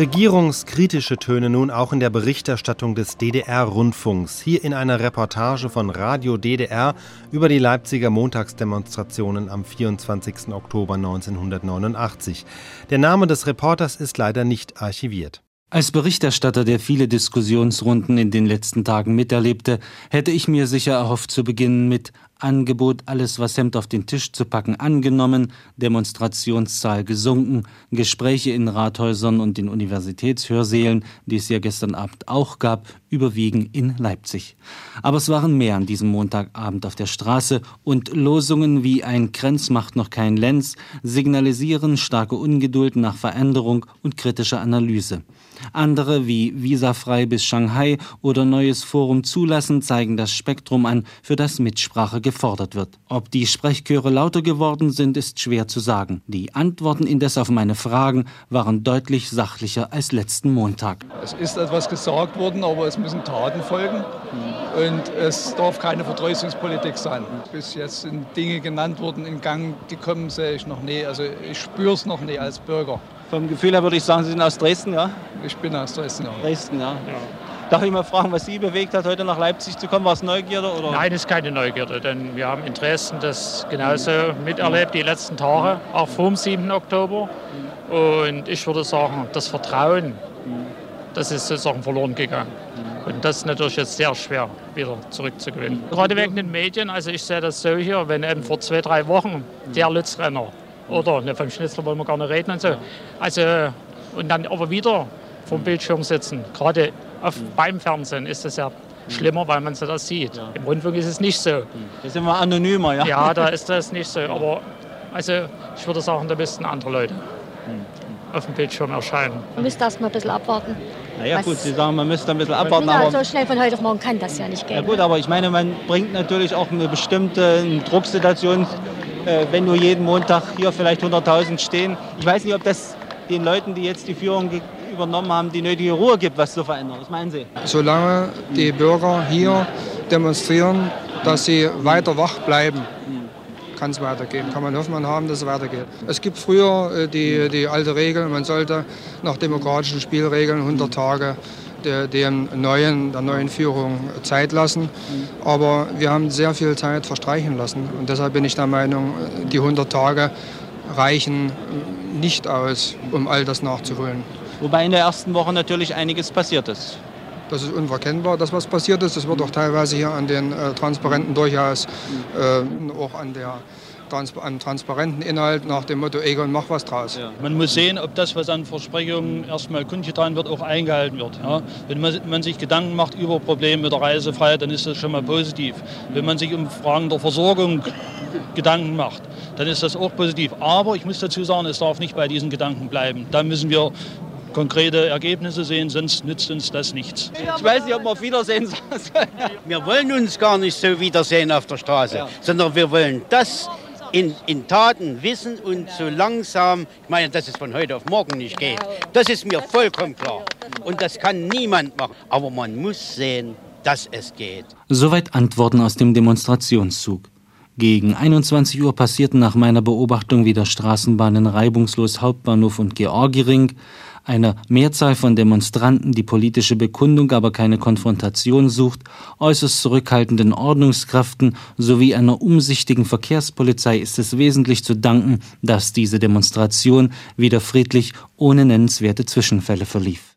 Regierungskritische Töne nun auch in der Berichterstattung des DDR-Rundfunks. Hier in einer Reportage von Radio DDR über die Leipziger Montagsdemonstrationen am 24. Oktober 1989. Der Name des Reporters ist leider nicht archiviert. Als Berichterstatter, der viele Diskussionsrunden in den letzten Tagen miterlebte, hätte ich mir sicher erhofft zu beginnen mit Angebot, alles was Hemd auf den Tisch zu packen, angenommen, Demonstrationszahl gesunken, Gespräche in Rathäusern und in Universitätshörsälen, die es ja gestern Abend auch gab, überwiegen in Leipzig. Aber es waren mehr an diesem Montagabend auf der Straße und Losungen wie ein Krenz macht noch kein Lenz signalisieren starke Ungeduld nach Veränderung und kritischer Analyse. Andere wie Visafrei bis Shanghai oder Neues Forum zulassen zeigen das Spektrum an, für das Mitsprache gefordert wird. Ob die Sprechchöre lauter geworden sind, ist schwer zu sagen. Die Antworten indes auf meine Fragen waren deutlich sachlicher als letzten Montag. Es ist etwas gesagt worden, aber es müssen Taten folgen. Und es darf keine Verdreußungspolitik sein. Bis jetzt sind Dinge genannt worden, in Gang gekommen, sehe ich noch nie. Also ich spüre es noch nie als Bürger. Vom Gefühl her würde ich sagen, Sie sind aus Dresden, ja? Ich bin aus Dresden, ja. Dresden, ja. ja. Darf ich mal fragen, was Sie bewegt hat, heute nach Leipzig zu kommen? War es Neugierde? Oder? Nein, es ist keine Neugierde, denn wir haben in Dresden das genauso miterlebt die letzten Tage, auch vor dem 7. Oktober. Und ich würde sagen, das Vertrauen, das ist sozusagen verloren gegangen. Und das ist natürlich jetzt sehr schwer wieder zurückzugewinnen. Gerade wegen den Medien, also ich sehe das so hier, wenn eben vor zwei, drei Wochen der Lützrenner oder ne, vom Schnitzler wollen wir gar nicht reden und so. Also, und dann aber wieder vom Bildschirm sitzen. Gerade auf, beim Fernsehen ist das ja schlimmer, weil man so das sieht. Ja. Im Rundfunk ist es nicht so. Da sind wir anonymer, ja? Ja, da ist das nicht so. Aber also, ich würde sagen, da müssten andere Leute auf dem Bildschirm erscheinen. Man müsste erst mal ein bisschen abwarten. Naja gut, Sie sagen, man müsste ein bisschen abwarten. Ja, aber so schnell von heute auf morgen kann das ja nicht gehen. Ja gut, aber ich meine, man bringt natürlich auch eine bestimmte Drucksituation äh, wenn nur jeden Montag hier vielleicht 100.000 stehen. Ich weiß nicht, ob das den Leuten, die jetzt die Führung übernommen haben, die nötige Ruhe gibt, was zu verändern. Was meinen Sie? Solange die Bürger hier demonstrieren, dass sie weiter wach bleiben, kann es weitergehen. Kann man Hoffnung haben, dass es weitergeht. Es gibt früher äh, die, die alte Regel, man sollte nach demokratischen Spielregeln 100 Tage der, dem neuen, der neuen Führung Zeit lassen. Aber wir haben sehr viel Zeit verstreichen lassen. Und deshalb bin ich der Meinung, die 100 Tage reichen nicht aus, um all das nachzuholen. Wobei in der ersten Woche natürlich einiges passiert ist. Das ist unverkennbar, dass was passiert ist. Das wird auch teilweise hier an den äh, Transparenten durchaus äh, auch an der trans einen transparenten Inhalt nach dem Motto Egon, mach was draus. Ja. Man muss sehen, ob das, was an Versprechungen erstmal kundgetan wird, auch eingehalten wird. Ja. Wenn man, man, sich Gedanken macht über Probleme mit der Reisefreiheit, dann ist das schon mal positiv. Wenn man sich um Fragen der Versorgung Gedanken macht, dann ist das auch positiv. Aber ich muss dazu sagen, es darf nicht bei diesen Gedanken bleiben. Da müssen wir konkrete Ergebnisse sehen, sonst nützt uns das nichts. Ich weiß nicht, ob wir auf Wiedersehen sagen Wir wollen uns gar nicht so wiedersehen auf der Straße, ja. sondern wir wollen das in, in Taten wissen und so langsam, ich meine, dass es von heute auf morgen nicht geht, das ist mir vollkommen klar. Und das kann niemand machen. Aber man muss sehen, dass es geht. Soweit Antworten aus dem Demonstrationszug. Gegen 21 Uhr passierten nach meiner Beobachtung wieder Straßenbahnen reibungslos Hauptbahnhof und Georgiring einer Mehrzahl von Demonstranten, die politische Bekundung, aber keine Konfrontation sucht, äußerst zurückhaltenden Ordnungskräften sowie einer umsichtigen Verkehrspolizei ist es wesentlich zu danken, dass diese Demonstration wieder friedlich ohne nennenswerte Zwischenfälle verlief